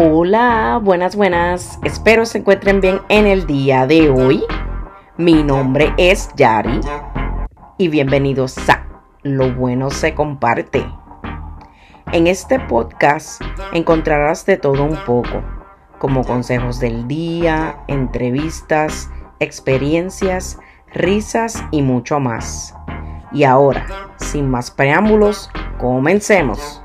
Hola, buenas, buenas. Espero se encuentren bien en el día de hoy. Mi nombre es Yari y bienvenidos a Lo bueno se comparte. En este podcast encontrarás de todo un poco, como consejos del día, entrevistas, experiencias, risas y mucho más. Y ahora, sin más preámbulos, comencemos.